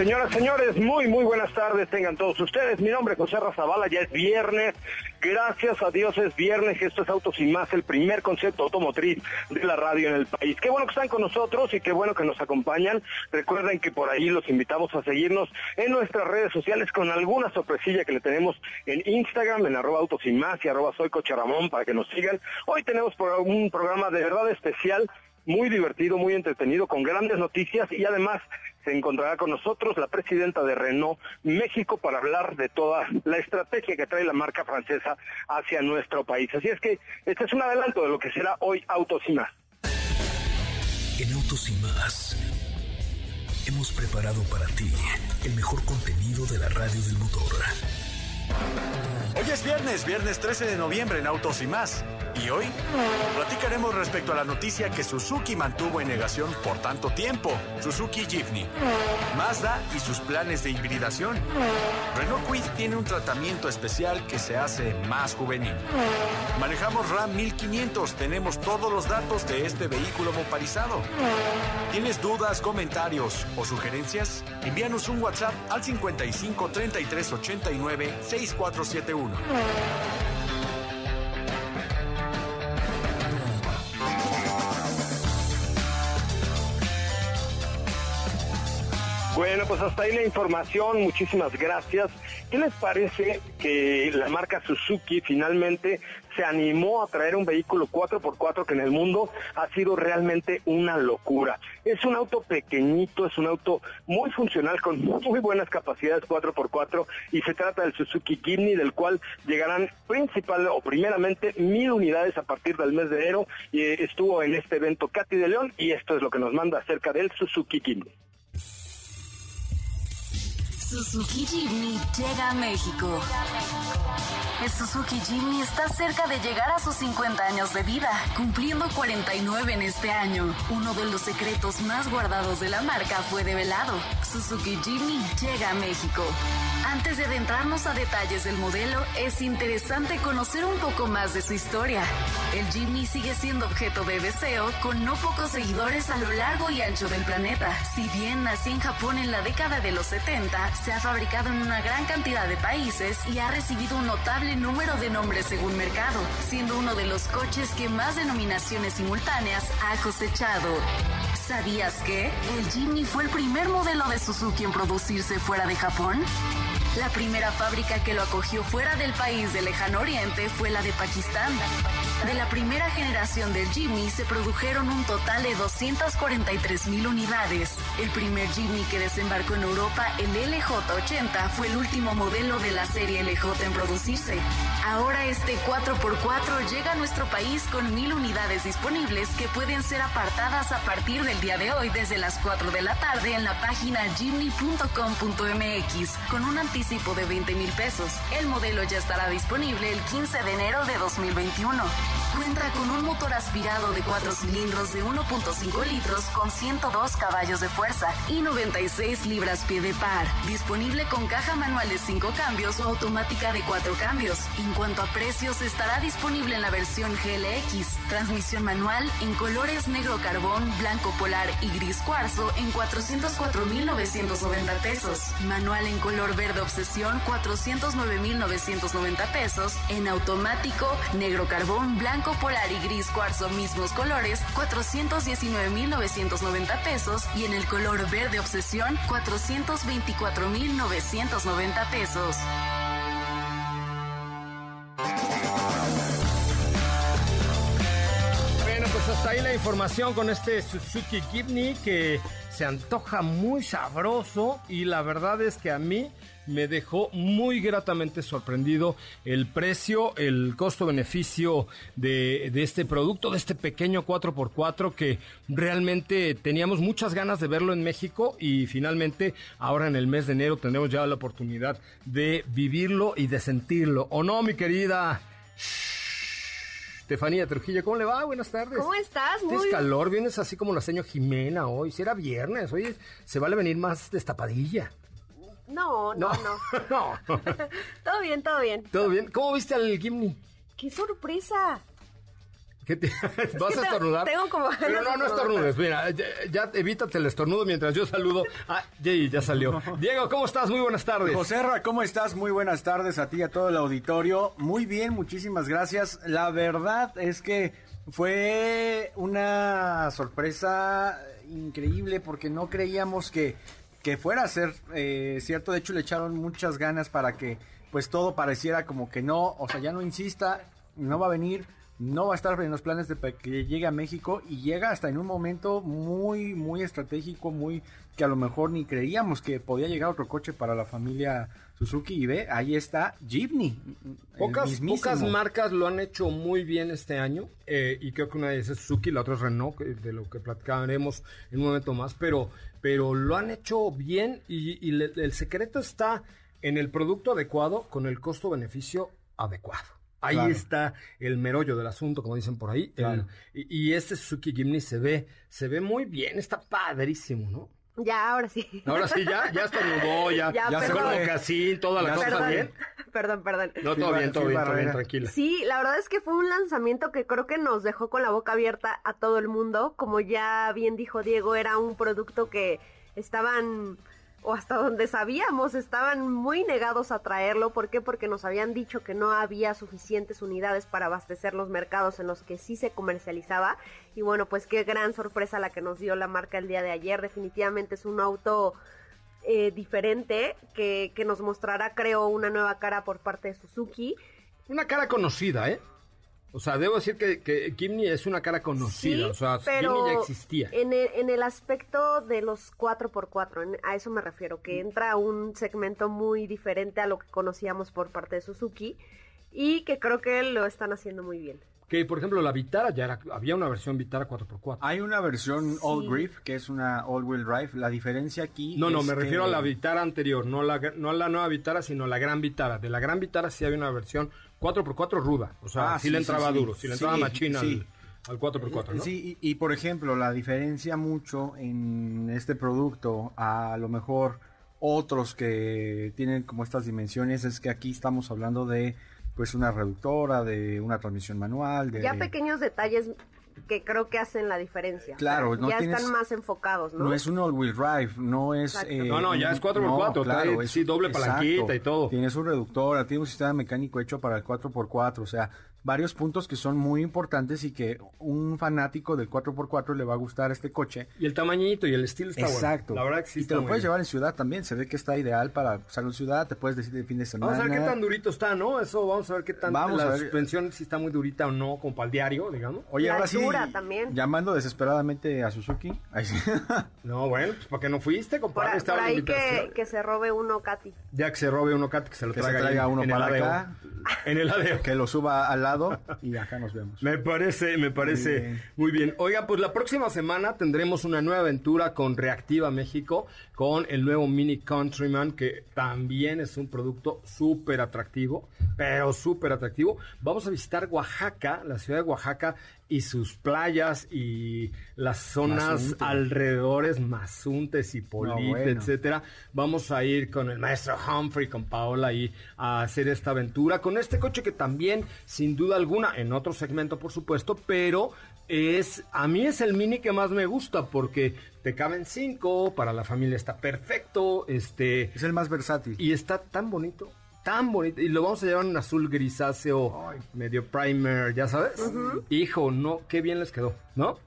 Señoras, señores, muy, muy buenas tardes tengan todos ustedes. Mi nombre es José Razabala, ya es viernes. Gracias a Dios es viernes. Esto es Autos y Más, el primer concepto automotriz de la radio en el país. Qué bueno que están con nosotros y qué bueno que nos acompañan. Recuerden que por ahí los invitamos a seguirnos en nuestras redes sociales con alguna sorpresilla que le tenemos en Instagram, en arroba Autos y Más y arroba Soy Coche Ramón para que nos sigan. Hoy tenemos un programa de verdad especial muy divertido, muy entretenido, con grandes noticias y además se encontrará con nosotros la presidenta de Renault México para hablar de toda la estrategia que trae la marca francesa hacia nuestro país. Así es que este es un adelanto de lo que será hoy Autos. En Autos hemos preparado para ti el mejor contenido de la radio del motor. Hoy es viernes, viernes 13 de noviembre en Autos y más. Y hoy platicaremos respecto a la noticia que Suzuki mantuvo en negación por tanto tiempo, Suzuki Jimny, Mazda y sus planes de hibridación. Renault Kwid tiene un tratamiento especial que se hace más juvenil. Manejamos Ram 1500, tenemos todos los datos de este vehículo motorizado. ¿Tienes dudas, comentarios o sugerencias? Envíanos un WhatsApp al 55 33 89 6471. Bueno, pues hasta ahí la información, muchísimas gracias. ¿Qué les parece que la marca Suzuki finalmente se animó a traer un vehículo 4x4 que en el mundo ha sido realmente una locura? Es un auto pequeñito, es un auto muy funcional con muy buenas capacidades 4x4 y se trata del Suzuki Jimny del cual llegarán principal o primeramente mil unidades a partir del mes de enero y estuvo en este evento Katy de León y esto es lo que nos manda acerca del Suzuki Jimny. Suzuki Jimny llega a México. El Suzuki Jimny está cerca de llegar a sus 50 años de vida, cumpliendo 49 en este año. Uno de los secretos más guardados de la marca fue develado. Suzuki Jimny llega a México. Antes de adentrarnos a detalles del modelo, es interesante conocer un poco más de su historia. El Jimny sigue siendo objeto de deseo con no pocos seguidores a lo largo y ancho del planeta. Si bien nació en Japón en la década de los 70, se ha fabricado en una gran cantidad de países y ha recibido un notable número de nombres según mercado, siendo uno de los coches que más denominaciones simultáneas ha cosechado. ¿Sabías que el Jimny fue el primer modelo de Suzuki en producirse fuera de Japón? La primera fábrica que lo acogió fuera del país del lejano oriente fue la de Pakistán. De la primera generación del Jimny se produjeron un total de 243 mil unidades. El primer Jimny que desembarcó en Europa, el LJ80, fue el último modelo de la serie LJ en producirse. Ahora este 4x4 llega a nuestro país con mil unidades disponibles que pueden ser apartadas a partir del día de hoy desde las 4 de la tarde en la página jimny.com.mx con un anticipo de 20 mil pesos. El modelo ya estará disponible el 15 de enero de 2021. Cuenta con un motor aspirado de 4 cilindros de 1.5 5 litros con 102 caballos de fuerza y 96 libras-pie de par. Disponible con caja manual de 5 cambios o automática de 4 cambios. En cuanto a precios, estará disponible en la versión GLX. Transmisión manual en colores negro carbón, blanco polar y gris cuarzo en 404,990 pesos. Manual en color verde obsesión, 409,990 pesos. En automático, negro carbón, blanco polar y gris cuarzo, mismos colores, 419,990 pesos. Y en el color verde obsesión, 424,990 pesos. Bueno, pues hasta ahí la información con este Suzuki Jimny que se antoja muy sabroso y la verdad es que a mí me dejó muy gratamente sorprendido el precio, el costo-beneficio de, de, este producto, de este pequeño 4x4 que realmente teníamos muchas ganas de verlo en México y finalmente ahora en el mes de enero tendremos ya la oportunidad de vivirlo y de sentirlo. ¿O no, mi querida? Estefanía Trujillo, ¿cómo le va? Buenas tardes. ¿Cómo estás? Muy... ¿Tienes calor? Vienes así como la señora Jimena hoy. Si era viernes, hoy se vale venir más destapadilla. No, no, no. no. todo bien, todo bien. ¿Todo bien? ¿Cómo viste al Gimni? ¡Qué sorpresa! ¿Qué te... ¿Vas a estornudar? Tengo como... Pero no, no estornudes. Mira, ya, ya, evítate el estornudo mientras yo saludo. Ah, Jay, ya salió. Diego, ¿cómo estás? Muy buenas tardes. José Ra, ¿cómo estás? Muy buenas tardes a ti y a todo el auditorio. Muy bien, muchísimas gracias. La verdad es que fue una sorpresa increíble porque no creíamos que que fuera a ser eh, cierto. De hecho, le echaron muchas ganas para que pues todo pareciera como que no, o sea, ya no insista, no va a venir, no va a estar en los planes de que llegue a México y llega hasta en un momento muy, muy estratégico, muy que a lo mejor ni creíamos que podía llegar otro coche para la familia Suzuki y ve, ahí está Jeepney. Pocas, pocas marcas lo han hecho muy bien este año eh, y creo que una de esas es Suzuki, la otra es Renault, de lo que platicaremos en un momento más, pero, pero lo han hecho bien y, y le, el secreto está en el producto adecuado con el costo-beneficio adecuado. Ahí claro. está el merollo del asunto, como dicen por ahí. Claro. El, y, y, este Suzuki Jimny se ve, se ve muy bien, está padrísimo, ¿no? Ya, ahora sí. Ahora sí, ya, ya estornudó, ya, ya, ya se mocasín, toda la cosa bien. Perdón, perdón. No, todo bien, todo bien, todo bien, tranquila. Sí, la verdad es que fue un lanzamiento que creo que nos dejó con la boca abierta a todo el mundo. Como ya bien dijo Diego, era un producto que estaban o hasta donde sabíamos, estaban muy negados a traerlo. ¿Por qué? Porque nos habían dicho que no había suficientes unidades para abastecer los mercados en los que sí se comercializaba. Y bueno, pues qué gran sorpresa la que nos dio la marca el día de ayer. Definitivamente es un auto eh, diferente que, que nos mostrará, creo, una nueva cara por parte de Suzuki. Una cara conocida, ¿eh? O sea, debo decir que, que es una cara conocida, sí, o sea, pero ya existía. En el, en el aspecto de los 4x4, en, a eso me refiero, que entra un segmento muy diferente a lo que conocíamos por parte de Suzuki y que creo que lo están haciendo muy bien. Que, por ejemplo, la Vitara ya era, había una versión Vitara 4x4. Hay una versión sí. All Grip, que es una All-Wheel Drive. La diferencia aquí No, no, me que... refiero a la Vitara anterior, no, la, no a la nueva Vitara, sino la Gran Vitara. De la Gran Vitara sí había una versión 4x4 ruda. O sea, Ah, sí, sí, le entraba sí. duro, sí le entraba Sí, machina sí. al, al 4x4, ¿no? Sí, y, y, por ejemplo, la diferencia mucho en este producto a lo mejor otros que tienen como estas dimensiones es que aquí estamos hablando de pues una reductora, de una transmisión manual, de Ya pequeños detalles que creo que hacen la diferencia. Claro, no ya tienes- están más enfocados, ¿no? No es un all-wheel drive, no es... Exacto. eh, No, no, ya es 4x4, trae, sí, doble palanquita y todo. Tiene su reductora, tiene un sistema mecánico hecho para el 4x4, o sea, varios puntos que son muy importantes y que un fanático del 4x4 le va a gustar este coche. Y el tamañito y el estilo está Exacto. bueno. La verdad que sí y te lo puedes bien. llevar en ciudad también, se ve que está ideal para usarlo en ciudad, te puedes decir de fin de semana. Vamos a ver qué tan durito está, ¿no? Eso vamos a ver qué tan Vamos la a ver. suspensión si está muy durita o no, como para el diario, digamos. Oye, La ahora sí, también. llamando desesperadamente a Suzuki. Ahí sí. No, bueno, pues ¿para qué no fuiste, compadre? por la ahí que, que se robe uno, Katy. Ya que se robe uno, Cat, que se lo que se traiga, ahí traiga uno en el para adeo. acá, En el adeo. que lo suba al lado y acá nos vemos. Me parece, me parece Muy bien. muy bien. Oiga, pues la próxima semana tendremos una nueva aventura con Reactiva México, con el nuevo Mini Countryman, que también es un producto súper atractivo, pero súper atractivo. Vamos a visitar Oaxaca, la ciudad de Oaxaca, y sus playas y las zonas Mazunte. alrededores, Mazuntes y Polite, bueno. etcétera. Vamos a ir con el maestro Humphrey, con Paola ahí a hacer esta aventura con este coche que también, sin duda alguna, en otro segmento por supuesto, pero es a mí es el mini que más me gusta porque te caben cinco, para la familia está perfecto, este Es el más versátil. y está tan bonito, tan bonito. Y lo vamos a llevar en azul grisáceo, medio primer, ya sabes. Hijo, no, qué bien les quedó, ¿no?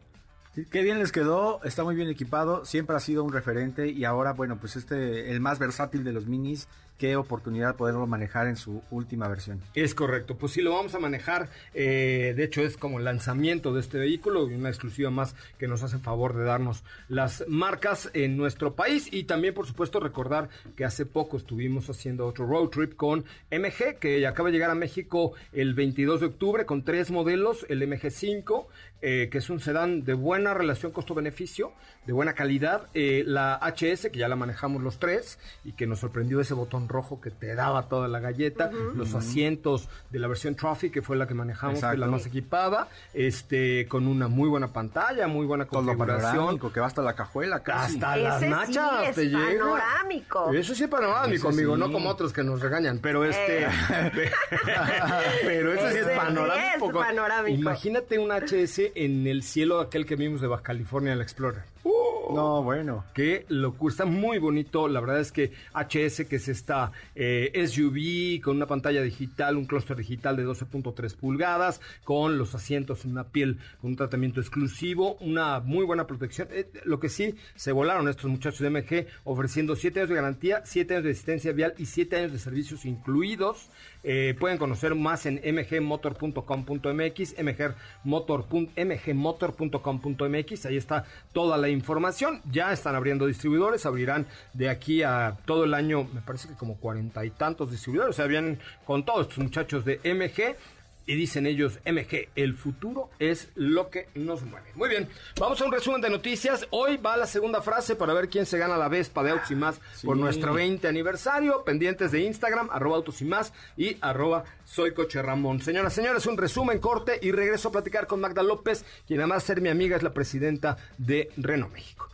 Qué bien les quedó, está muy bien equipado, siempre ha sido un referente y ahora, bueno, pues este, el más versátil de los minis, qué oportunidad poderlo manejar en su última versión. Es correcto, pues sí lo vamos a manejar. eh, de hecho, es como el lanzamiento de este vehículo y una exclusiva más que nos hace favor de darnos las marcas en nuestro país. Y también, por supuesto, recordar que hace poco estuvimos haciendo otro road trip con MG, que acaba de llegar a México el 22 de octubre con tres modelos: el MG5, eh, que es un sedán de buena relación costo-beneficio, de buena calidad, eh, la HS, que ya la manejamos los tres y que nos sorprendió ese botón rojo que te daba toda la galleta, los asientos de la versión Trophy, que fue la que manejamos, que la más equipada, este, con una muy buena pantalla, muy buena Todo configuración. panorámico, que va hasta la cajuela casi. Hasta las Ese sí nachas es te llega. panorámico. Eso sí es panorámico, Ese amigo, sí. no como otros que nos regañan, pero este. pero ese sí es sí panorámico. es panorámico. Imagínate un HS en el cielo aquel que vimos de Baja California, el Explorer. No, bueno. Qué locura, está muy bonito. La verdad es que HS, que es esta eh, SUV con una pantalla digital, un clúster digital de 12.3 pulgadas, con los asientos en una piel con un tratamiento exclusivo, una muy buena protección. Eh, lo que sí, se volaron estos muchachos de MG ofreciendo 7 años de garantía, 7 años de asistencia vial y 7 años de servicios incluidos. Eh, pueden conocer más en mgmotor.com.mx, mgmotor mgmotor.com.mx, ahí está toda la información. Ya están abriendo distribuidores, abrirán de aquí a todo el año, me parece que como cuarenta y tantos distribuidores, o sea, vienen con todos estos muchachos de MG. Y dicen ellos, MG, el futuro es lo que nos mueve. Muy bien, vamos a un resumen de noticias. Hoy va la segunda frase para ver quién se gana la Vespa de Autos y Más por nuestro 20 aniversario. Pendientes de Instagram, arroba Autos y Más y arroba Soy Coche Ramón. Señoras, señores, un resumen corte y regreso a platicar con Magda López, quien además de ser mi amiga es la presidenta de Renault México.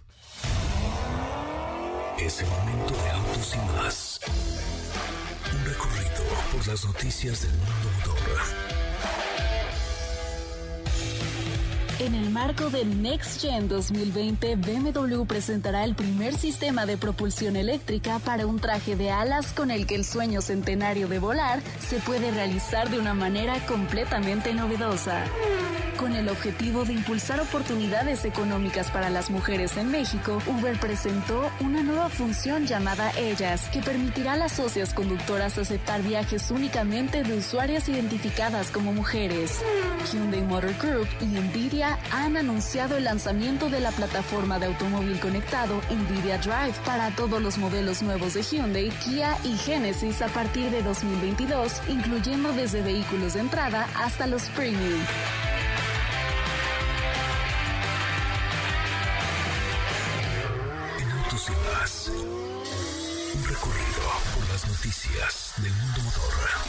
Es el momento de autos y más. Un recorrido por las noticias del mundo motor. En el marco del Next Gen 2020, BMW presentará el primer sistema de propulsión eléctrica para un traje de alas con el que el sueño centenario de volar se puede realizar de una manera completamente novedosa. Con el objetivo de impulsar oportunidades económicas para las mujeres en México, Uber presentó una nueva función llamada Ellas, que permitirá a las socias conductoras aceptar viajes únicamente de usuarias identificadas como mujeres. Hyundai Motor Group y Nvidia han anunciado el lanzamiento de la plataforma de automóvil conectado Nvidia Drive para todos los modelos nuevos de Hyundai, Kia y Genesis a partir de 2022, incluyendo desde vehículos de entrada hasta los premium. En Autos y más. Un recorrido por las noticias del mundo motor.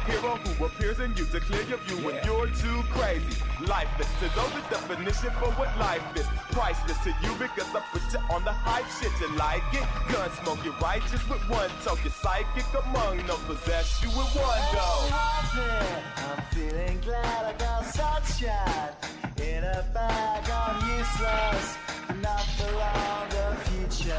Hero who appears in you to clear your view when you're too crazy. Lifeless to those the definition for what life is. Priceless to you because I put you on the hype shit. You like it? Gun smoke, you're righteous with one toe. You're psychic among no possess you with one go. I'm feeling glad I got sunshine in a bag. I'm useless, not for long.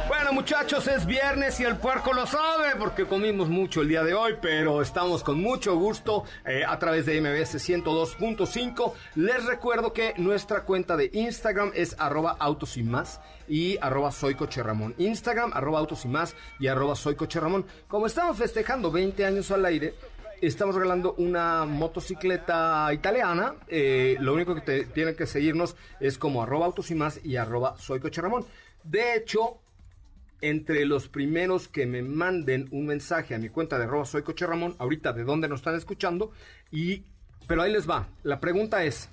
Bueno muchachos, es viernes y el puerco lo sabe porque comimos mucho el día de hoy, pero estamos con mucho gusto eh, a través de MBS 102.5. Les recuerdo que nuestra cuenta de Instagram es arroba autos y más y arroba soy. Instagram arroba autos y más y arroba soy. Como estamos festejando 20 años al aire, estamos regalando una motocicleta italiana. Eh, lo único que te, tienen que seguirnos es como arroba autos y más y arroba soy. De hecho, entre los primeros que me manden un mensaje a mi cuenta de arroba soy Coche Ramón, ahorita de dónde nos están escuchando, y pero ahí les va. La pregunta es,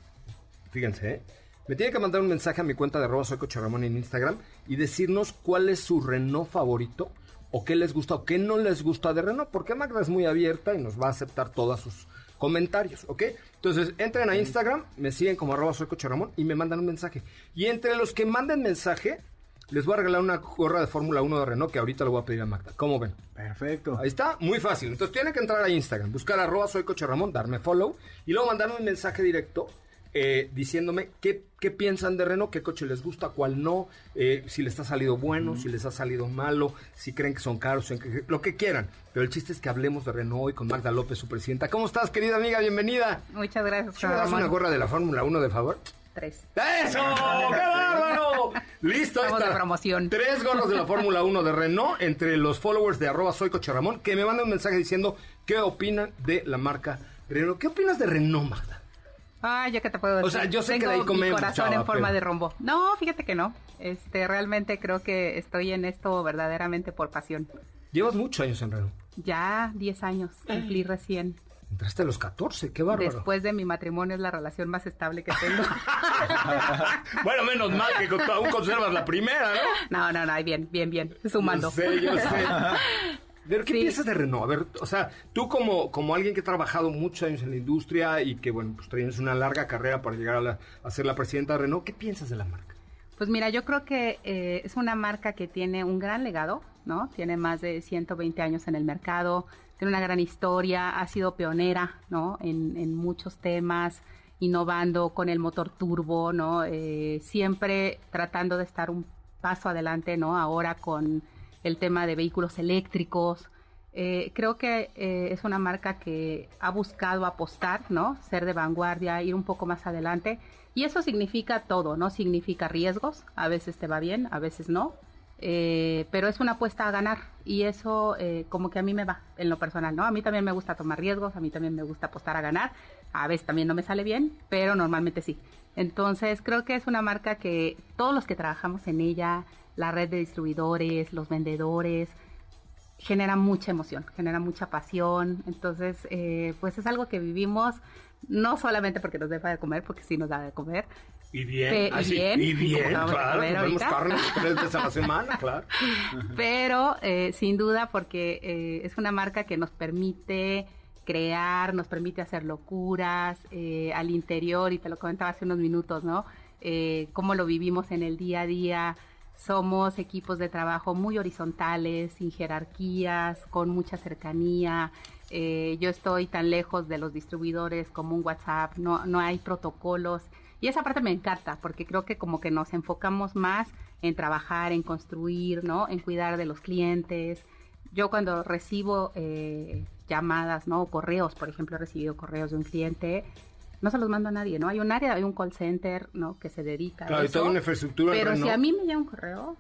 fíjense, ¿eh? me tienen que mandar un mensaje a mi cuenta de arroba soy Coche Ramón en Instagram y decirnos cuál es su Renault favorito o qué les gusta o qué no les gusta de Renault, porque Magda es muy abierta y nos va a aceptar todos sus comentarios, ¿ok? Entonces, entren a Instagram, me siguen como arroba soy Coche Ramón y me mandan un mensaje. Y entre los que manden mensaje, les voy a regalar una gorra de Fórmula 1 de Renault que ahorita lo voy a pedir a Magda. ¿Cómo ven? Perfecto. Ahí está, muy fácil. Entonces tienen que entrar a Instagram, buscar arroba soy Coche Ramón, darme follow y luego mandarme un mensaje directo eh, diciéndome qué, qué piensan de Renault, qué coche les gusta, cuál no, eh, si les ha salido bueno, si les ha salido malo, si creen que son caros, lo que quieran. Pero el chiste es que hablemos de Renault hoy con Magda López, su presidenta. ¿Cómo estás, querida amiga? Bienvenida. Muchas gracias. ¿Me das una gorra de la Fórmula 1 de favor? Tres. ¡Eso! ¡Qué bárbaro! Listo, Estamos está. de promoción. Tres gorros de la Fórmula 1 de Renault entre los followers de arroba soy Coche Ramón que me mandan un mensaje diciendo qué opinan de la marca Renault. ¿Qué opinas de Renault, Magda? Ah, yo qué te puedo decir. O sea, yo sé que de ahí comemos, mi corazón chava, en forma pero- de rombo. No, fíjate que no. Este, realmente creo que estoy en esto verdaderamente por pasión. Llevas muchos años en Renault. Ya 10 años, cumplí recién. Entraste a los 14, qué bárbaro. Después de mi matrimonio es la relación más estable que tengo. bueno, menos mal que con- aún conservas la primera, ¿no? no, no, no, bien, bien, bien. Sumando. Yo sé, yo sé. Pero, ¿qué Sí. piensas de Renault? A ver, o sea, tú como, como alguien que ha trabajado muchos años en la industria y que, bueno, pues tienes una larga carrera para llegar a, la- a ser la presidenta de Renault, ¿qué piensas de la marca? Pues mira, yo creo que eh, es una marca que tiene un gran legado, ¿no? Tiene más de 120 años en el mercado, tiene una gran historia, ha sido pionera, ¿no? En, muchos temas, innovando con el motor turbo, ¿no? Eh, siempre tratando de estar un paso adelante, ¿no? Ahora con el tema de vehículos eléctricos. Eh, creo que eh, es una marca que ha buscado apostar, ¿no? Ser de vanguardia, ir un poco más adelante. Y eso significa todo, ¿no? Significa riesgos. A veces te va bien, a veces no. Eh, pero es una apuesta a ganar. Y eso eh, como que a mí me va en lo personal, ¿no? A mí también me gusta tomar riesgos, a mí también me gusta apostar a ganar. A veces también no me sale bien, pero normalmente sí. Entonces creo que es una marca que todos los que trabajamos en ella, la red de distribuidores, los vendedores, genera mucha emoción, genera mucha pasión. Entonces, eh, pues es algo que vivimos no solamente porque nos deja de comer, porque sí nos da de comer. Y bien, Pe- así, bien, y bien, claro, comer comemos ahorita. carne tres veces a la semana, claro. Pero eh, sin duda porque eh, es una marca que nos permite crear, nos permite hacer locuras eh, al interior, y te lo comentaba hace unos minutos, ¿no? Eh, cómo lo vivimos en el día a día. Somos equipos de trabajo muy horizontales, sin jerarquías, con mucha cercanía. Eh, yo estoy tan lejos de los distribuidores como un WhatsApp, no, no hay protocolos. Y esa parte me encanta porque creo que como que nos enfocamos más en trabajar, en construir, ¿no? En cuidar de los clientes. Yo cuando recibo eh, llamadas, ¿no? O correos, por ejemplo, he recibido correos de un cliente, no se los mando a nadie, ¿no? Hay un área, hay un call center, ¿no? Que se dedica Claro, a eso. toda una infraestructura Pero si a mí me llega un correo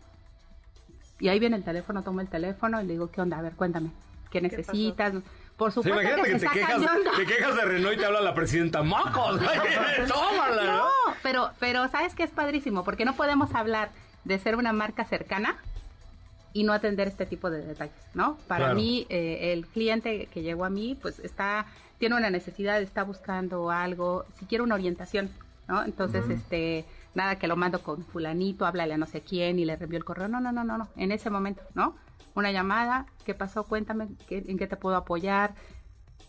y ahí viene el teléfono, tomo el teléfono y le digo, ¿qué onda? A ver, cuéntame. ¿Qué necesitas? Por Sí, supuesto imagínate que, que, se te, está quejas, cañón. te quejas de Renault y te habla la presidenta Mocos. Tómala, ¿no? No, pero, pero sabes que es padrísimo, porque no podemos hablar de ser una marca cercana y no atender este tipo de detalles, ¿no? Para Claro. mí, eh, el cliente que llegó a mí, pues está, tiene una necesidad, está buscando algo, si quiere una orientación, ¿no? Entonces, este, nada que lo mando con fulanito, háblale a no sé quién y le reenvío el correo, no, no, no, no, no, en ese momento, ¿no? Una llamada, ¿qué pasó? Cuéntame, ¿qué- ¿en qué te puedo apoyar?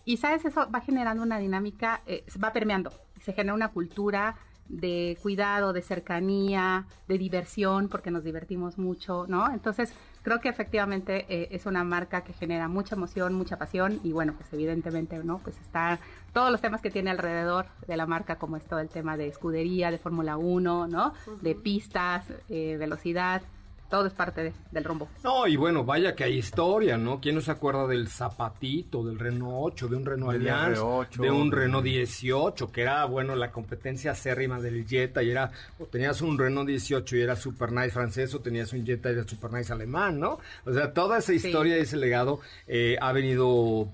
Y sabes, eso va generando una dinámica, eh, va permeando, se genera una cultura de cuidado, de cercanía, de diversión, porque nos divertimos mucho, ¿no? Entonces, creo que efectivamente eh, es una marca que genera mucha emoción, mucha pasión y bueno, pues evidentemente, ¿no? Pues está todos los temas que tiene alrededor de la marca, como es todo el tema de escudería, de Fórmula 1, ¿no? De pistas, eh, velocidad, todo es parte de- del rumbo. No, y bueno, vaya que hay historia, ¿no? ¿Quién no se acuerda del Zapatito, del Renault 8, de un Renault Allianz, R8, de un de- Renault 18, que era, bueno, la competencia acérrima del Jetta, y era, o tenías un Renault 18 y era Super Nice francés, o tenías un Jetta y era Super Nice alemán, ¿no? O sea, toda esa historia y ese legado eh, ha venido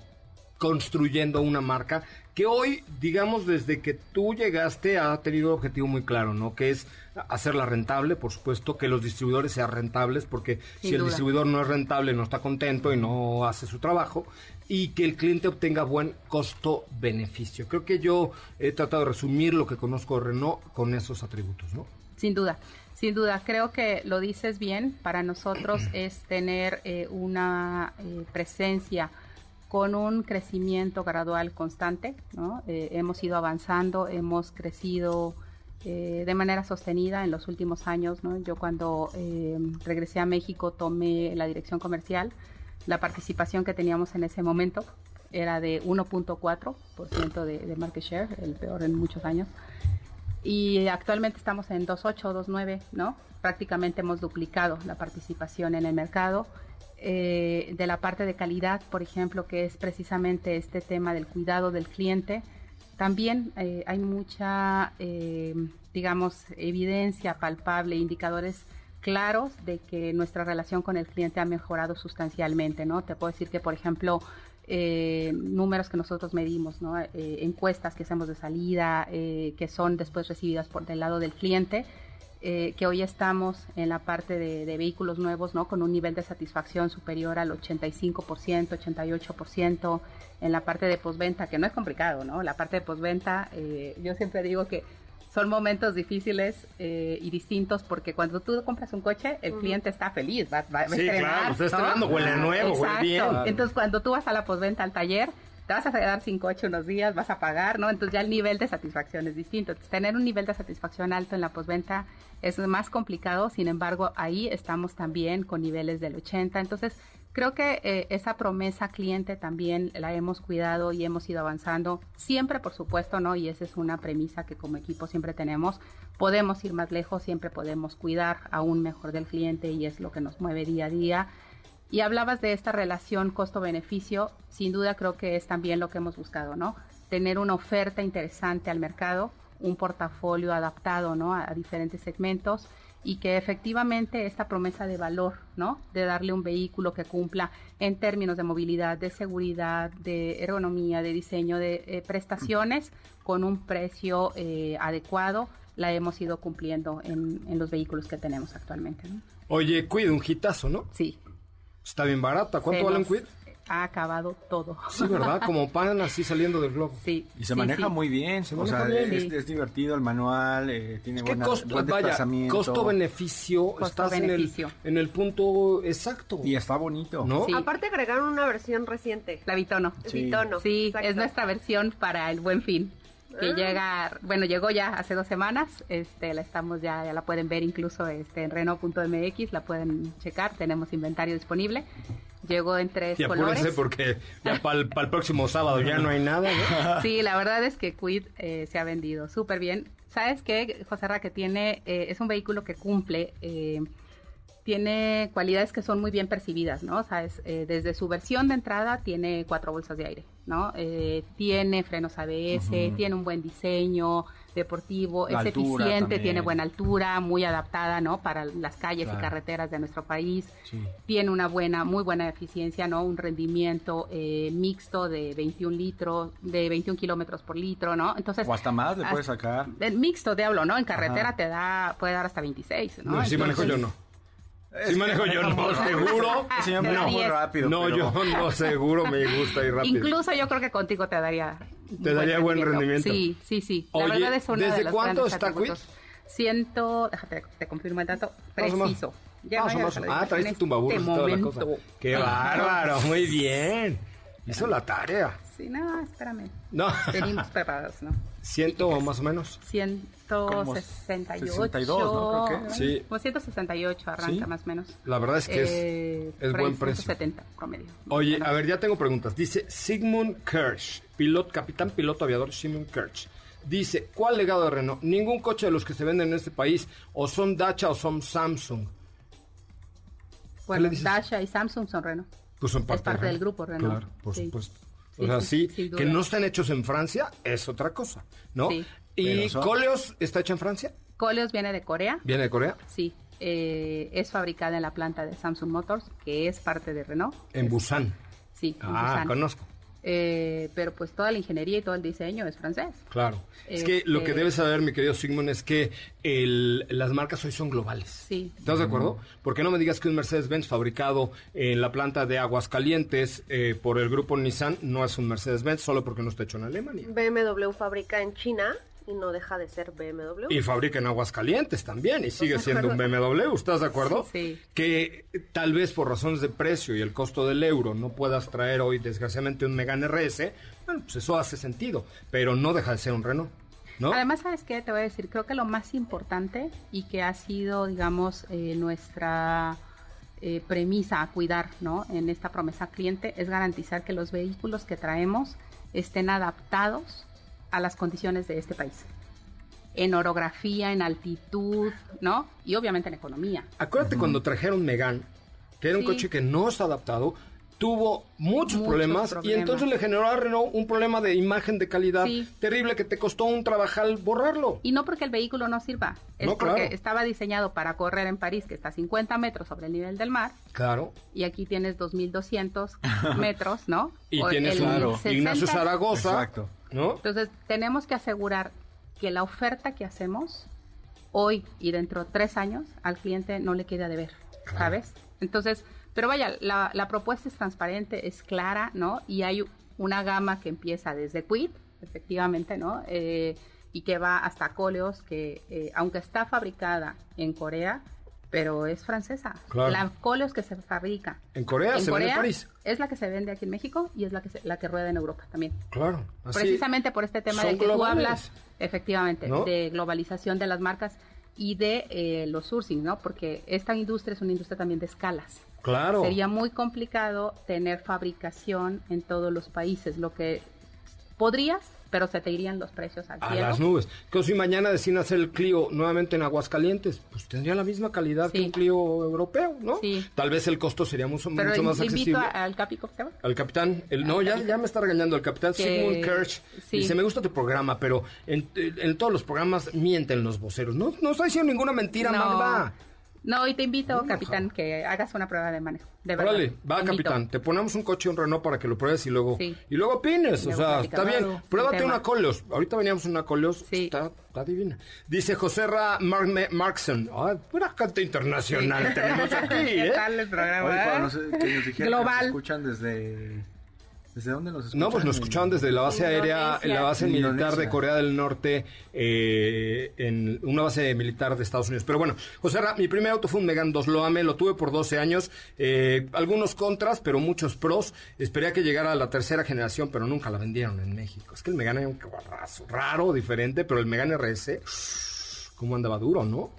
construyendo una marca que hoy, digamos, desde que tú llegaste ha tenido un objetivo muy claro, ¿no? Que es hacerla rentable, por supuesto, que los distribuidores sean rentables, porque Sin si el distribuidor no es rentable, no está contento y no hace su trabajo, y que el cliente obtenga buen costo-beneficio. Creo que yo he tratado de resumir lo que conozco de Renault con esos atributos, ¿no? Sin duda, sin duda. Creo que lo dices bien. Para nosotros es tener eh, una eh, presencia con un crecimiento gradual constante. ¿no? Eh, hemos ido avanzando, hemos crecido eh, de manera sostenida en los últimos años. Yo cuando eh, regresé a México tomé la dirección comercial. La participación que teníamos en ese momento era de 1.4% de, de market share, el peor en muchos años y actualmente estamos en 2.8, 2.9, ¿no? Prácticamente hemos duplicado la participación en el mercado. Eh, de la parte de calidad, por ejemplo, que es precisamente este tema del cuidado del cliente, también eh, hay mucha, eh, digamos, evidencia palpable, indicadores claros de que nuestra relación con el cliente ha mejorado sustancialmente, ¿no? Te puedo decir que, por ejemplo, eh, números que nosotros medimos, ¿no? Eh, encuestas que hacemos de salida, eh, que son después recibidas por del lado del cliente, eh, que hoy estamos en la parte de, de vehículos nuevos, ¿no? Con un nivel de satisfacción superior al 85%, 88%, en la parte de postventa, que no es complicado, ¿no? La parte de postventa, eh, yo siempre digo que son momentos difíciles eh, y distintos porque cuando tú compras un coche, el cliente está feliz, va, va- va a Sí, estrenar, claro, está ¿no? estrenando, huele nuevo, huele Exacto. bien. Entonces, cuando tú vas a la postventa al taller, te vas a quedar sin coche unos días, vas a pagar, ¿no? Entonces ya el nivel de satisfacción es distinto. Entonces, tener un nivel de satisfacción alto en la postventa es más complicado, sin embargo, ahí estamos también con niveles del 80. Entonces, creo que eh, esa promesa cliente también la hemos cuidado y hemos ido avanzando. Siempre, por supuesto, ¿no? Y esa es una premisa que como equipo siempre tenemos. Podemos ir más lejos, siempre podemos cuidar aún mejor del cliente y es lo que nos mueve día a día. Y hablabas de esta relación costo-beneficio, sin duda creo que es también lo que hemos buscado, ¿no? Tener una oferta interesante al mercado, un portafolio adaptado, ¿no? A, a diferentes segmentos y que efectivamente esta promesa de valor, ¿no? De darle un vehículo que cumpla en términos de movilidad, de seguridad, de ergonomía, de diseño, de eh, prestaciones con un precio eh, adecuado, la hemos ido cumpliendo en, en los vehículos que tenemos actualmente, ¿no? Oye, Quid, un hitazo, ¿no? Sí. Está bien barata. ¿Cuánto vale un Quid? Ha acabado todo. Sí, ¿verdad? Como pan así saliendo del globo. Sí. Y se sí, maneja sí. muy bien, Se o maneja sea, bien. es, Sí. es divertido el manual, eh, tiene ¿Qué buena, costo, buen vaya, desplazamiento. costo-beneficio, estás en el, en el punto exacto. Y está bonito. ¿No? Sí. Aparte agregaron una versión reciente. La Bitono. Sí. Bitono. Sí, exacto. es nuestra versión para el Buen Fin. Que Ah. llega, bueno, llegó ya hace dos semanas, este, la estamos ya, ya la pueden ver incluso este, en Renault.mx, la pueden checar, tenemos inventario disponible. Llegó en tres Y apúrense colores. porque ya para el, próximo sábado ya no hay nada, ¿no? Sí, la verdad es que Quid eh, se ha vendido súper bien. ¿Sabes qué, José Ra, que tiene, eh, es un vehículo que cumple eh, tiene cualidades que son muy bien percibidas, ¿no? O sea, es, eh, desde su versión de entrada tiene cuatro bolsas de aire, ¿no? Eh, tiene frenos ABS, tiene un buen diseño deportivo, La es eficiente, también. tiene buena altura, muy adaptada, ¿no? Para las calles Claro. y carreteras de nuestro país. Sí. Tiene una buena, muy buena eficiencia, ¿no? Un rendimiento eh, mixto de 21 litros, de 21 kilómetros por litro, ¿no? Entonces, O hasta más le puedes sacar. el mixto de hablo, ¿no? En carretera Ajá. te da, puede dar hasta 26, ¿no? No, si manejo yo no. Si manejo yo no, seguro. El señor muy 10. rápido. No, pero- yo no, seguro me gusta ir rápido. Incluso yo creo que contigo te daría. ¿Te daría buen rendimiento? Sí, sí, sí. Oye, la verdad es una ¿desde de los cuánto está atributos. Ciento, déjate, te confirmo el dato Más o preciso. Ya Más o no, digo Ah, en traiste este y toda la cosa. Qué bárbaro, muy bien. Hizo la tarea. Sí, no, espérame. No, Venimos preparados, ¿no? ciento más o menos. 168. 62, ¿no? Creo que. Sí. Como 168 arranca Sí. más o menos. La verdad es que es- Eh, es buen precio. 170 promedio. Oye, Bueno, a ver, ya tengo preguntas. Dice Sigmund Kirsch, piloto, capitán piloto aviador Sigmund Kirsch. Dice, ¿cuál legado de Renault? Ningún coche de los que se venden en este país o son Dacia o son Samsung. Bueno? Dacia y Samsung son Renault. Pues son Es parte, de parte del grupo Renault. Claro, por Sí. supuesto. Sí, o sea, sí, que no están hechos en Francia es otra cosa, ¿no? Sí. ¿Y son- Coleos está hecha en Francia? Coleos viene de Corea. ¿Viene de Corea? Sí. eh, es fabricada en la planta de Samsung Motors, que es parte de Renault. En Busan. Sí, en Ah, Busan. conozco. Eh, pero pues toda la ingeniería y todo el diseño es francés. Claro. Es que lo que Este- debes saber, mi querido Sigmund, es que el- las marcas hoy son globales. Sí. ¿Estás de acuerdo? Porque no me digas que un Mercedes-Benz fabricado en la planta de Aguascalientes eh, por el grupo Nissan no es un Mercedes-Benz solo porque no está hecho en Alemania. BMW fabrica en China y no deja de ser BMW. Y fabrica en Aguascalientes también y sigue siendo un BMW, ¿estás de acuerdo? Sí. Que tal vez por razones de precio y el costo del euro no puedas traer hoy desgraciadamente un Megane RS, bueno, pues eso hace sentido, pero no deja de ser un Renault, ¿no? Además, ¿sabes qué? Te voy a decir, creo que lo más importante y que ha sido, digamos, eh, nuestra eh, premisa a cuidar, ¿no? En esta promesa cliente es garantizar que los vehículos que traemos estén adaptados a las condiciones de este país. En orografía, en altitud, ¿no? Y obviamente en economía. Acuérdate cuando trajeron Megan, que era un Sí. coche que no está adaptado, tuvo muchos, Muchos problemas, y entonces le generó a Renault un problema de imagen de calidad Sí. terrible que te costó un trabajal borrarlo. Y no porque el vehículo no sirva, es No, porque claro. estaba diseñado para correr en París, que está a 50 metros sobre el nivel del mar, Claro. y aquí tienes 2.200 metros, ¿no? Y O tienes el un Claro. 60. Ignacio Zaragoza, Exacto. ¿No? Entonces, tenemos que asegurar que la oferta que hacemos hoy y dentro de tres años al cliente no le quede a deber, ¿sabes? Entonces, pero vaya, la, la propuesta es transparente, es clara, ¿no? Y hay una gama que empieza desde Quid, efectivamente, ¿no? Eh, y que va hasta Coleos, que eh, aunque está fabricada en Corea, pero es francesa. Claro. La Coleos que se fabrica En Corea en se vende en París. es la que se vende aquí en México y es la que se- la que rueda en Europa también. Claro. así- Precisamente por este tema de que globales. tú hablas, efectivamente, ¿No? de globalización de las marcas y de eh, los sourcing, ¿no? Porque esta industria es una industria también de escalas. Claro. Sería muy complicado tener fabricación en todos los países, lo que podrías, pero se te irían los precios al A cielo. las nubes. Que si mañana deciden hacer el Clio nuevamente en Aguascalientes, pues tendría la misma calidad que un Clio europeo, ¿no? Sí. Tal vez el costo sería mucho, Pero mucho más invito accesible. a- al Capi, ¿cómo se llama? Al capitán, el, no, ya, ya me está regañando el capitán Que- Sigmund Kirch. sí. Dice, me gusta tu programa, pero en, en todos los programas mienten los voceros. No, no está diciendo ninguna mentira, Magda. No, y te invito, capitán, que hagas una prueba de manejo. De verdad. Órale, va Te invito. capitán, te ponemos un coche, un Renault para que lo pruebes y luego Sí. y luego opines, o Luego sea, está bien. Claro, Pruébate una Coleos. Ahorita veníamos una Coleos, Sí. está, está divina. Dice José Ra Mar Markson. Ay, pura canta internacional tenemos aquí, ¿Qué ¿eh? tal el programa? Oye, para nos- que nos dijeran que Global. nos escuchan desde... ¿Desde dónde nos escuchan? No, pues nos escuchaban desde la base aérea, Indonesia. la base militar Indonesia. de Corea del Norte, eh, en una base militar de Estados Unidos. Pero bueno, José Ra, mi primer auto fue un Megan 2, lo amé, lo tuve por 12 años, eh, algunos contras, pero muchos pros. Esperé a que llegara la tercera generación, pero nunca la vendieron en México. Es que el Megan era un cabarrazo, raro, diferente, pero el Megan RS, cómo andaba duro, ¿no?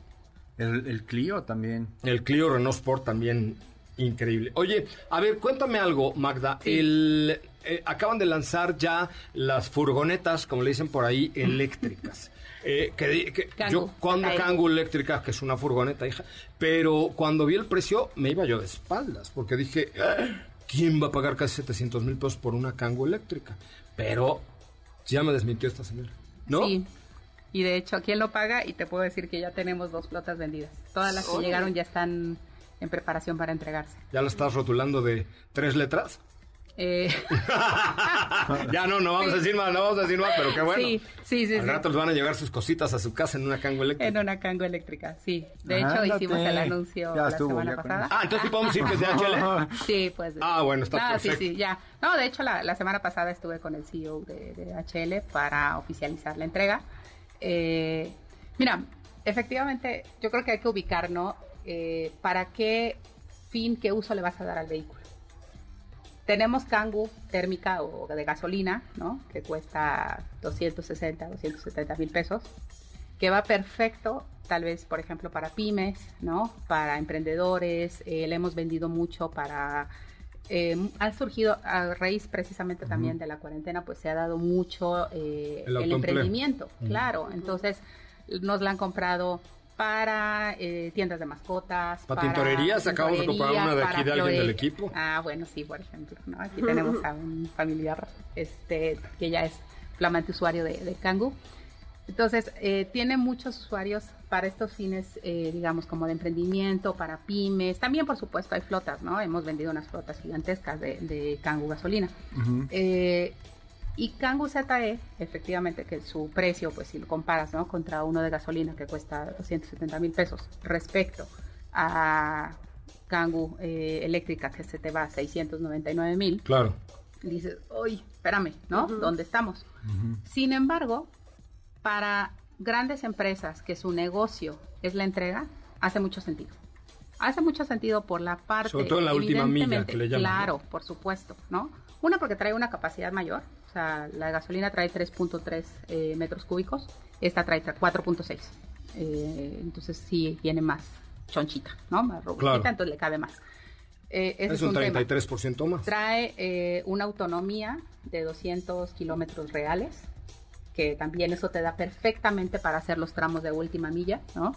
El, el Clio también. El Clio Renault Sport también Increíble. Oye, a ver, cuéntame algo, Magda. El, eh, acaban de lanzar ya las furgonetas, como le dicen por ahí, eléctricas. Eh, que, que yo cuando. Kangoo eléctrica, que es una furgoneta, hija, pero cuando vi el precio me iba yo de espaldas, porque dije, "Ah, ¿quién va a pagar casi 700 mil pesos por una Kangoo eléctrica? Pero ya me desmintió esta señora, ¿no? Sí. Y de hecho, ¿quién lo paga? Y te puedo decir que ya tenemos dos flotas vendidas. Todas las que llegaron ya están en preparación para entregarse. ¿Ya la estás rotulando de tres letras? Eh, ya no, no vamos a decir más, no vamos a decir más, pero qué bueno. Sí, sí, sí. Al sí. rato les van a llegar sus cositas a su casa en una Kangoo eléctrica. En una Kangoo eléctrica, sí. De hecho, hicimos el anuncio Ya la estuvo, semana ya pasada. Ah, entonces sí podemos decir que es de HL. Sí, pues. Ah, bueno, está Ah, perfecto. Sí, sí, ya. No, de hecho, la, la semana pasada estuve con el CEO de, de HL para oficializar la entrega. Eh, mira, efectivamente, yo creo que hay que ubicar, ¿no? Eh, ¿Para qué fin, qué uso le vas a dar al vehículo? Tenemos Kangoo térmica o de gasolina, ¿no? Que cuesta 260, 270 mil pesos, que va perfecto, tal vez, por ejemplo, para pymes, ¿no? Para emprendedores, eh, le hemos vendido mucho para... eh, ha surgido a raíz precisamente también de la cuarentena, pues se ha dado mucho eh, El emprendimiento, claro. Entonces, nos la han comprado para eh, tiendas de mascotas, Para tintorerías, acabamos de comprar una de aquí de alguien del equipo. Ah, bueno, sí, por ejemplo, ¿no? Aquí tenemos a un familiar este, que ya es flamante usuario de, de Kangoo. Entonces, eh, tiene muchos usuarios para estos fines, eh, digamos, como de emprendimiento, para pymes. También, por supuesto, hay flotas, ¿no? Hemos vendido unas flotas gigantescas de, de Kangoo gasolina. Eh, y Kangoo ZE, efectivamente, que su precio, pues si lo comparas, ¿no? Contra uno de gasolina que cuesta 270 mil pesos respecto a Kangoo eh, eléctrica que se te va a 699 mil. Claro. Dices, uy, espérame, ¿no? ¿Dónde estamos? Sin embargo, para grandes empresas que su negocio es la entrega, hace mucho sentido. Hace mucho sentido por la parte... Sobre todo en la última milla, que le llaman, Claro, por supuesto, ¿no? Una porque trae una capacidad mayor, o sea, la gasolina trae 3.3 eh, metros cúbicos, esta trae 4.6. Eh, entonces sí viene más chonchita, ¿no? Más robustita, Claro. entonces le cabe más. Eh, ese Es un tema. 33% más. Trae eh, una autonomía de 200 kilómetros reales, que también eso te da perfectamente para hacer los tramos de última milla, ¿no?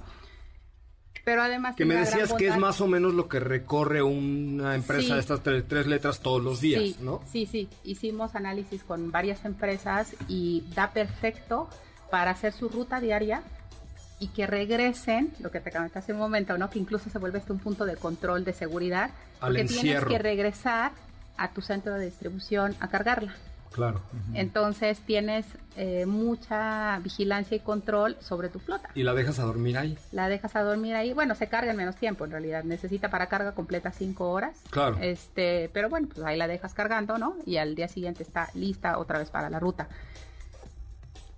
Pero además... Que me decías que es más o menos lo que recorre una empresa Sí. de estas tres, tres letras todos los días, sí, ¿no? Sí, sí. Hicimos análisis con varias empresas y da perfecto para hacer su ruta diaria y que regresen, lo que te comenté hace un momento, ¿no? Que incluso se vuelve este un punto de control de seguridad, Al porque tienes que regresar a tu centro de distribución a cargarla. Claro. Entonces tienes eh, mucha vigilancia y control sobre tu flota. Y la dejas a dormir ahí. La dejas a dormir ahí. Bueno, se carga en menos tiempo en realidad. Necesita para carga completa cinco horas. Claro. Este, pero bueno, pues ahí la dejas cargando, ¿no? Y al día siguiente está lista otra vez para la ruta.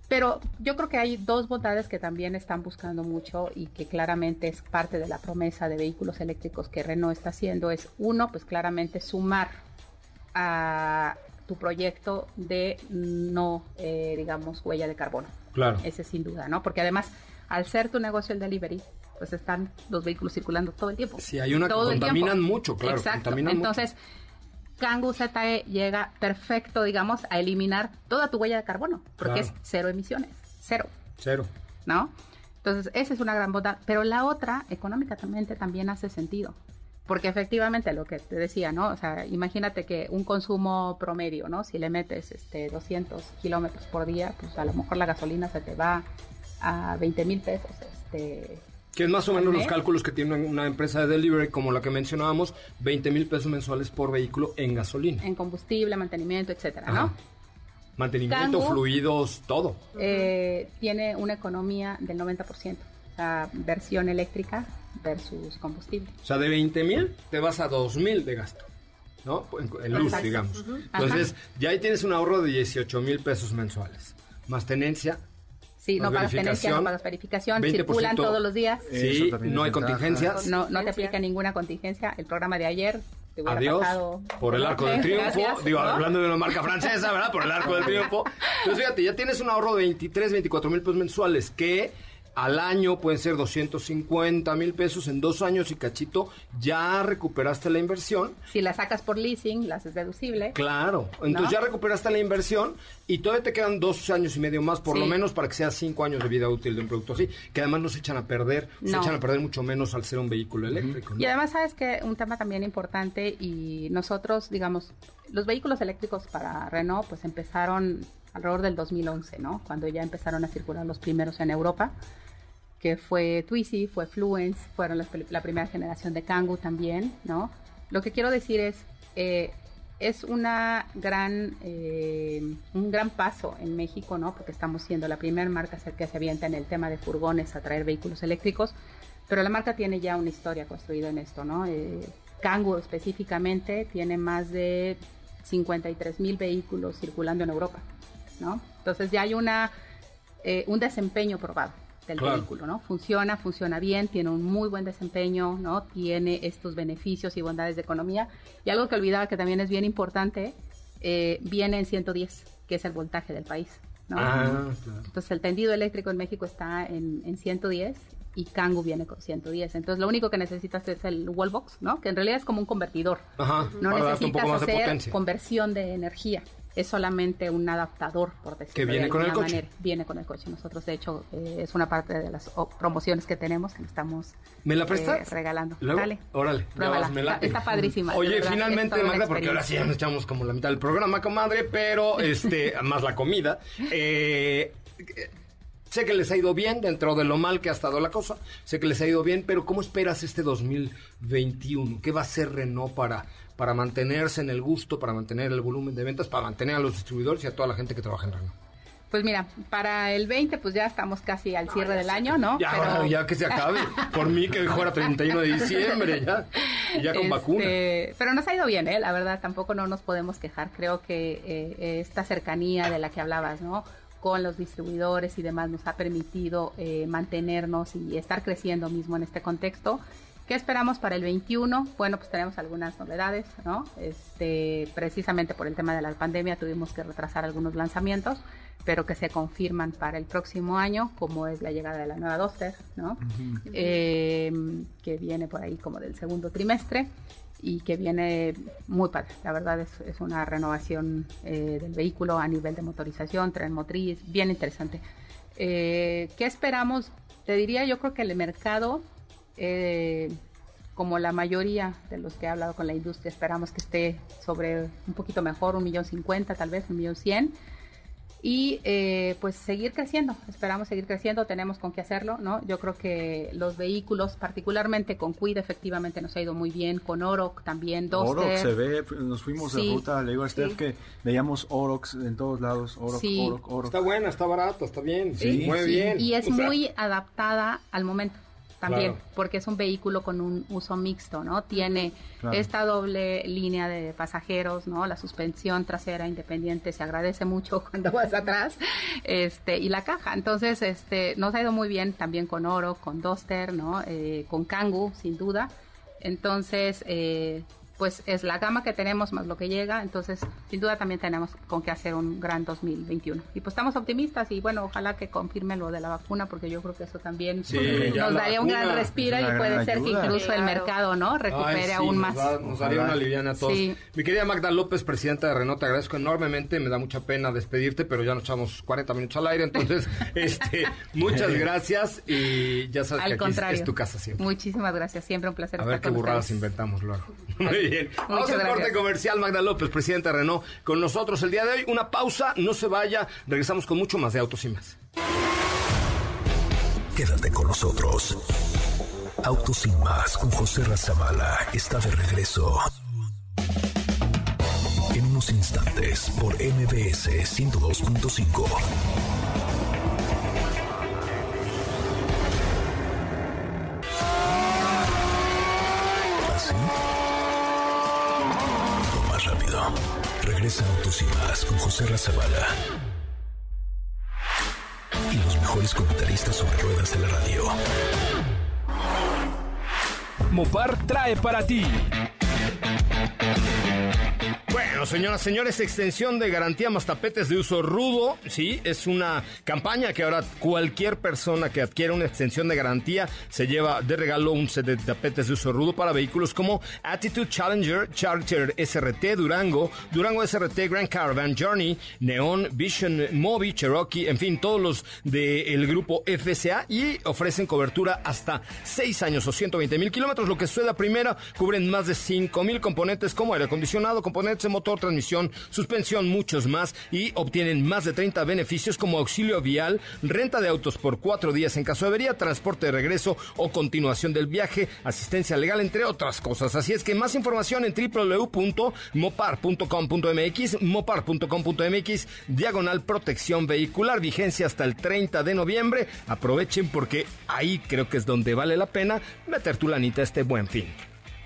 Pero yo creo que hay dos bondades que también están buscando mucho y que claramente es parte de la promesa de vehículos eléctricos que Renault está haciendo. Es uno, pues claramente sumar a tu proyecto de no, eh, digamos, huella de carbono. Claro. Ese sin duda, ¿no? Porque además, al ser tu negocio el delivery, pues están los vehículos circulando todo el tiempo. Sí, hay una que Todo el contaminan mucho, claro, Exacto. contaminan. Entonces, Kangoo ZE llega perfecto, digamos, a eliminar toda tu huella de carbono, porque Claro. es cero emisiones, cero, Cero. ¿no? Entonces, esa es una gran bondad. Pero la otra, económicamente, también hace sentido. Porque efectivamente lo que te decía, ¿no? O sea, imagínate que un consumo promedio, ¿no? Si le metes este 200 kilómetros por día, pues a lo mejor la gasolina se te va a 20 mil pesos. Este, Que es más o menos los cálculos que tiene una empresa de delivery como la que mencionábamos, 20 mil pesos mensuales por vehículo en gasolina. En combustible, mantenimiento, etcétera, Ajá. ¿no? Mantenimiento, fluidos, todo. Eh, tiene una economía del 90%. O sea, versión eléctrica versus combustible. O sea, de 20 mil te vas a 2 mil de gasto, ¿no? En, en luz, Exacto. digamos. Entonces, Ajá. ya ahí tienes un ahorro de 18 mil pesos mensuales. Más tenencia. Sí, no más pagas tenencia, no verificación, pagas verificación, 20% circulan todos los días. Sí, no hay contingencias. No, no te aplica ninguna contingencia. El programa de ayer te hubiera Adiós. pasado Por el arco del triunfo. Gracias, Digo, ¿no? hablando de una marca francesa, ¿verdad? Por el arco del triunfo. Entonces, fíjate, ya tienes un ahorro de 23, 24 mil pesos mensuales que al año pueden ser 250 mil pesos, en dos años y cachito ya recuperaste la inversión. Si la sacas por leasing, la haces deducible. Claro, entonces ya recuperaste la inversión y todavía te quedan dos años y medio más, por lo menos para que sea cinco años de vida útil de un producto así, que además no se echan a perder, se echan a perder mucho menos al ser un vehículo eléctrico. Y además sabes que un tema también importante y nosotros, digamos, los vehículos eléctricos para Renault pues empezaron alrededor del 2011, ¿no? Cuando ya empezaron a circular los primeros en Europa, que fue Twizy, fue Fluence, fueron la, primera generación de Kangoo también, ¿no? Lo que quiero decir es, eh, es una gran, eh, un gran paso en México, ¿no? Porque estamos siendo la primera marca que se avienta en el tema de furgones a traer vehículos eléctricos, pero la marca tiene ya una historia construida en esto, ¿no? Eh, Kangoo específicamente tiene más de 53 mil vehículos circulando en Europa. Entonces ya hay una, eh, un desempeño probado del vehículo, ¿no? Funciona, funciona bien, tiene un muy buen desempeño, ¿no? Tiene estos beneficios y bondades de economía. Y algo que olvidaba que también es bien importante, eh, viene en 110, que es el voltaje del país, ah, Entonces el tendido eléctrico en México está en, en 110 y Kangoo viene con 110. Entonces lo único que necesitas es el wallbox, ¿no? Que en realidad es como un convertidor. no necesitas hacer conversión de energía es solamente un adaptador, por decirlo que viene de con el coche. Manera. Viene con el coche. Nosotros, de hecho, eh, es una parte de las promociones que tenemos que estamos ¿Me la prestas? Eh, regalando. Dale. Órale. Pruébala. Está, padrísima. Oye, finalmente, Magda, porque ahora sí ya nos echamos como la mitad del programa, comadre, pero este, más la comida. Eh, sé que les ha ido bien dentro de lo mal que ha estado la cosa. Sé que les ha ido bien, pero ¿cómo esperas este 2021? ¿Qué va a hacer Renault para para mantenerse en el gusto, para mantener el volumen de ventas, para mantener a los distribuidores y a toda la gente que trabaja en Renault? Pues mira, para el 20 pues ya estamos casi al cierre del año, ¿no? Ya, ya que se acabe. Por mí que fuera 31 de diciembre, ya, ya con este, vacuna. Pero nos ha ido bien, ¿eh? La verdad, tampoco no nos podemos quejar. Creo que eh, esta cercanía de la que hablabas, ¿no? con los distribuidores y demás nos ha permitido eh, mantenernos y estar creciendo mismo en este contexto ¿Qué esperamos para el 21? Bueno, pues tenemos algunas novedades, ¿no? Este, precisamente por el tema de la pandemia tuvimos que retrasar algunos lanzamientos, pero que se confirman para el próximo año, como es la llegada de la nueva Duster, ¿no? Em, que viene por ahí como del segundo trimestre y que viene muy padre. La verdad es, es una renovación eh, del vehículo a nivel de motorización, tren motriz, bien interesante. Eh, ¿Qué esperamos? Te diría, yo creo que el mercado eh, como la mayoría de los que he hablado con la industria, esperamos que esté sobre un poquito mejor, un millón cincuenta, tal vez un millón cien. Y eh, pues seguir creciendo, esperamos seguir creciendo, tenemos con qué hacerlo, ¿no? Yo creo que los vehículos, particularmente con Cuida, efectivamente nos ha ido muy bien, con Oroc también, Oroc se ve, nos fuimos de ruta, le digo a Steph que veíamos Orox en todos lados, Oroc, Oroc, Oroc. Está buena, está barata, está bien, sí, muy bien. Y es muy adaptada al momento también, porque es un vehículo con un uso mixto, ¿no? Tiene esta doble línea de pasajeros, ¿no? La suspensión trasera independiente se agradece mucho cuando vas atrás, este, y la caja. Entonces, este, nos ha ido muy bien también con Oro, con Duster, ¿no? Eh, con Kangoo, sin duda. Entonces, eh, pues es la gama que tenemos más lo que llega, entonces sin duda también tenemos con qué hacer un gran 2021. Y pues estamos optimistas y bueno, ojalá que confirme lo de la vacuna porque yo creo que eso también nos daría un gran respiro y puede ser que incluso el mercado, ¿no? Recupere aún más. Nos, daría una liviana a todos. Mi querida Magda López, presidenta de Renault, te agradezco enormemente, me da mucha pena despedirte, pero ya nos echamos 40 minutos al aire, entonces este muchas gracias y ya sabes que aquí es, tu casa siempre. Muchísimas gracias, siempre un placer a ver qué burradas inventamos luego. Vamos al corte comercial. Magda López, presidenta de Renault, con nosotros el día de hoy. Una pausa, no se vaya. Regresamos con mucho más de Autos y más. Quédate con nosotros. Autos y más con José Razabala está de regreso. En unos instantes por MBS 102.5. Regresa Autos y Más con José Razabala. Y los mejores comentaristas sobre ruedas de la radio. Mopar trae para ti. Bueno, señoras, señores, extensión de garantía más tapetes de uso rudo. Sí, es una campaña que ahora cualquier persona que adquiera una extensión de garantía se lleva de regalo un set de tapetes de uso rudo para vehículos como Attitude Challenger, Charger SRT, Durango, Durango SRT, Grand Caravan, Journey, Neon, Vision, Mobi, Cherokee, en fin, todos los del grupo FCA y ofrecen cobertura hasta 6 años o 120 mil kilómetros. Lo que sucede la primera, cubren más de 5 mil componentes como aire acondicionado, componentes de motor, transmisión, suspensión, muchos más y obtienen más de 30 beneficios como auxilio vial, renta de autos por 4 días en caso de avería, transporte de regreso o continuación del viaje, asistencia legal, entre otras cosas. Así es que más información en www.mopar.com.mx, mopar.com.mx, diagonal protección vehicular, vigencia hasta el 30 de noviembre. Aprovechen porque ahí creo que es donde vale la pena meter tu lanita este buen fin.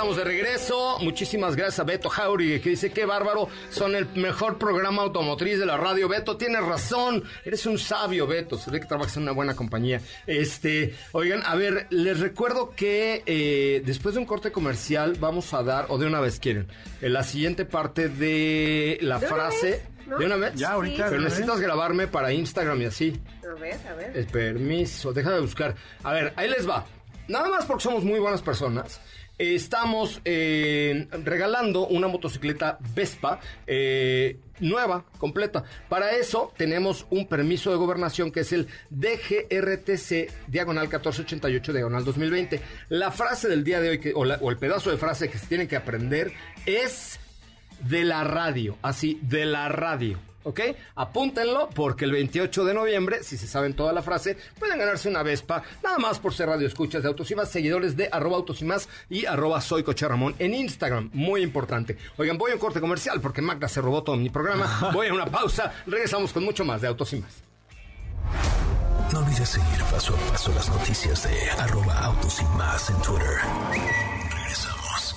Estamos de regreso. Muchísimas gracias a Beto Jauregui, que dice que bárbaro, son el mejor programa automotriz de la radio. Beto, tienes razón, eres un sabio, Beto. Se ve que trabajas en una buena compañía. Este, oigan, a ver, les recuerdo que eh, después de un corte comercial vamos a dar, o de una vez quieren, en la siguiente parte de la ¿De frase. ¿De una vez? Ya, ahorita, Pero de necesitas vez. grabarme para Instagram y así. A ver, a ver. El permiso, déjame buscar. A ver, ahí les va. Nada más porque somos muy buenas personas. Estamos eh, regalando una motocicleta Vespa eh, nueva, completa. Para eso tenemos un permiso de gobernación que es el DGRTC diagonal 1488 diagonal 2020. La frase del día de hoy, o, o el pedazo de frase que se tienen que aprender es de la radio, así, de la radio. ¿Ok? Apúntenlo porque el 28 de noviembre, si se saben toda la frase, pueden ganarse una Vespa, nada más por ser radio escuchas de Autos y Más, seguidores de arroba Autos y Más y arroba Soy Coche Ramón en Instagram, muy importante. Oigan, voy a un corte comercial porque Magda se robó todo mi programa, voy a una pausa, regresamos con mucho más de Autos y Más. No olvides seguir paso a paso las noticias de arroba autos y más en Twitter. Regresamos.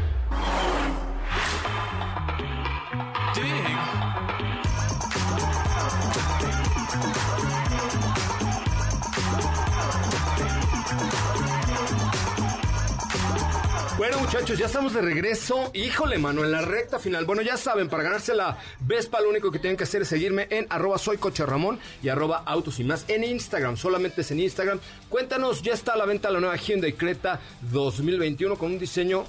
Bueno, muchachos, ya estamos de regreso. Híjole, mano, en la recta final. Bueno, ya saben, para ganarse la Vespa, lo único que tienen que hacer es seguirme en arroba soy coche Ramón y arroba autos y más en Instagram. Solamente es en Instagram. Cuéntanos, ya está a la venta la nueva Hyundai Creta 2021 con un diseño.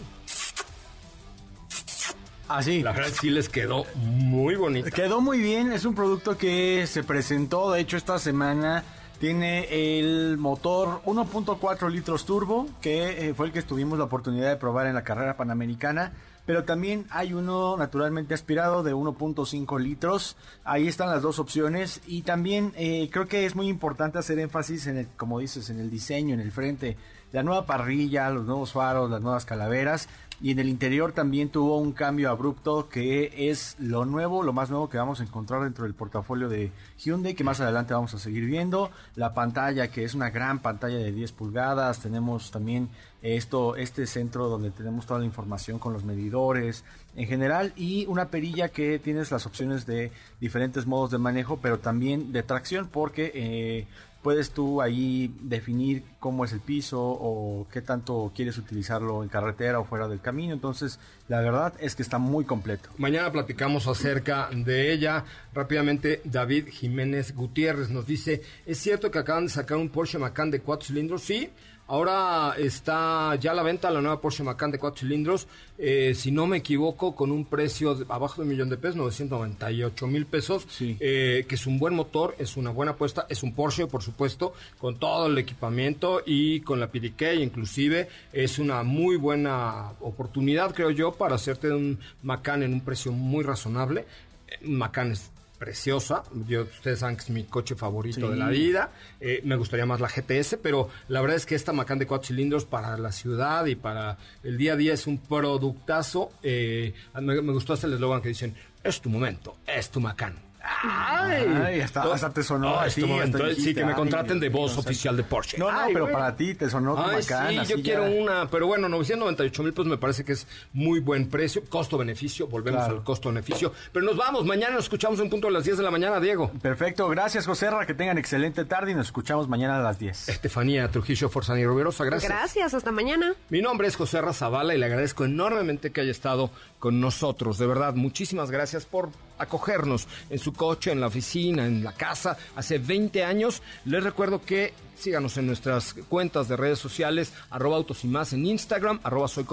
Así. La verdad sí les quedó muy bonito. Quedó muy bien, es un producto que se presentó, de hecho esta semana tiene el motor 1.4 litros turbo, que eh, fue el que tuvimos la oportunidad de probar en la carrera panamericana, pero también hay uno naturalmente aspirado de 1.5 litros, ahí están las dos opciones y también eh, creo que es muy importante hacer énfasis en el, como dices, en el diseño, en el frente, la nueva parrilla, los nuevos faros, las nuevas calaveras y en el interior también tuvo un cambio abrupto que es lo nuevo, lo más nuevo que vamos a encontrar dentro del portafolio de Hyundai, que más adelante vamos a seguir viendo. La pantalla, que es una gran pantalla de 10 pulgadas. Tenemos también esto, este centro donde tenemos toda la información con los medidores en general y una perilla que tienes las opciones de diferentes modos de manejo, pero también de tracción porque eh, puedes tú ahí definir cómo es el piso o qué tanto quieres utilizarlo en carretera o fuera del camino. Entonces, la verdad es que está muy completo. Mañana platicamos acerca de ella. Rápidamente, David Jiménez Gutiérrez nos dice, ¿es cierto que acaban de sacar un Porsche Macan de cuatro cilindros? Sí, Ahora está ya a la venta la nueva Porsche Macan de cuatro cilindros, eh, si no me equivoco, con un precio de- abajo de un millón de pesos, 998 mil pesos, eh, que es un buen motor, es una buena apuesta, es un Porsche, por supuesto, con todo el equipamiento y con la PDK, inclusive, es una muy buena oportunidad, creo yo, para hacerte un Macan en un precio muy razonable. Eh, Macan es preciosa. Yo, ustedes saben que es mi coche favorito de la vida. Eh, me gustaría más la GTS, pero la verdad es que esta Macan de cuatro cilindros para la ciudad y para el día a día es un productazo. Eh, me, me gustó hasta el eslogan que dicen, es tu momento, es tu Macan. ¡Ay! Ay, hasta, hasta te sonó. Ah, así, momento, hasta eh, sí, que me contraten de voz oficial de Porsche. No, no, Ay, pero güey. para ti te sonó como Ay, acá. sí, así yo ya. quiero una, pero bueno, 998 mil, pues me parece que es muy buen precio, costo-beneficio, volvemos Claro. al costo-beneficio. Pero nos vamos, mañana nos escuchamos en punto a las 10 de la mañana, Diego. Perfecto, gracias José Ra, que tengan excelente tarde y nos escuchamos mañana a las 10. Estefanía Trujillo Forzani Rubirosa, gracias. Gracias, hasta mañana. Mi nombre es José Razabala y le agradezco enormemente que haya estado con nosotros. De verdad, muchísimas gracias por acogernos en su coche, en la oficina, en la casa. Hace 20 años. Les recuerdo que síganos en nuestras cuentas de redes sociales, arroba autos y más en Instagram, arroba soy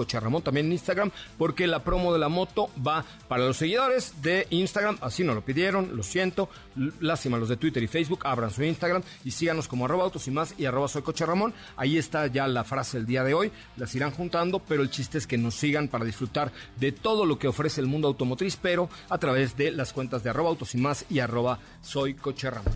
también en Instagram, porque la promo de la moto va para los seguidores de Instagram. Así nos lo pidieron, lo siento. Lástima los de Twitter y Facebook, abran su Instagram y síganos como arroba autos y más y arroba soy. Ahí está ya la frase del día de hoy. Las irán juntando, pero el chiste es que nos sigan para disfrutar de todo lo que ofrece el mundo automotriz, pero a través de las cuentas de arroba autos y más y arroba soy.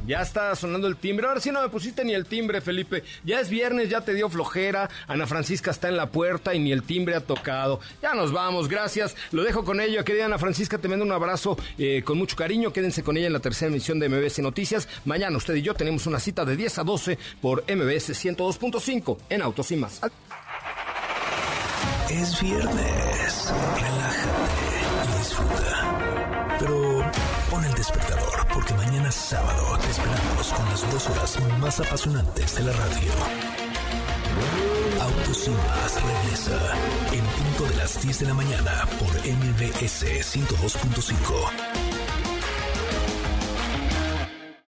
Ya está sonando el timbre. Ahora sí no me pusiste ni el timbre, Felipe. Ya es viernes, ya te dio flojera. Ana Francisca está en la puerta y ni el timbre ha tocado. Ya nos vamos, gracias. Lo dejo con ello. Querida Ana Francisca, te mando un abrazo eh, con mucho cariño. Quédense con ella en la tercera emisión de MBS Noticias. Mañana usted y yo tenemos una cita de 10 a 12 por MBS 102.5 en Autos y más. Es viernes. Relájate y disfruta. Pero pon el despertador porque mañana sábado te esperamos con las dos horas más apasionantes de la radio. Autos más regresa en punto de las 10 de la mañana por MBS 102.5.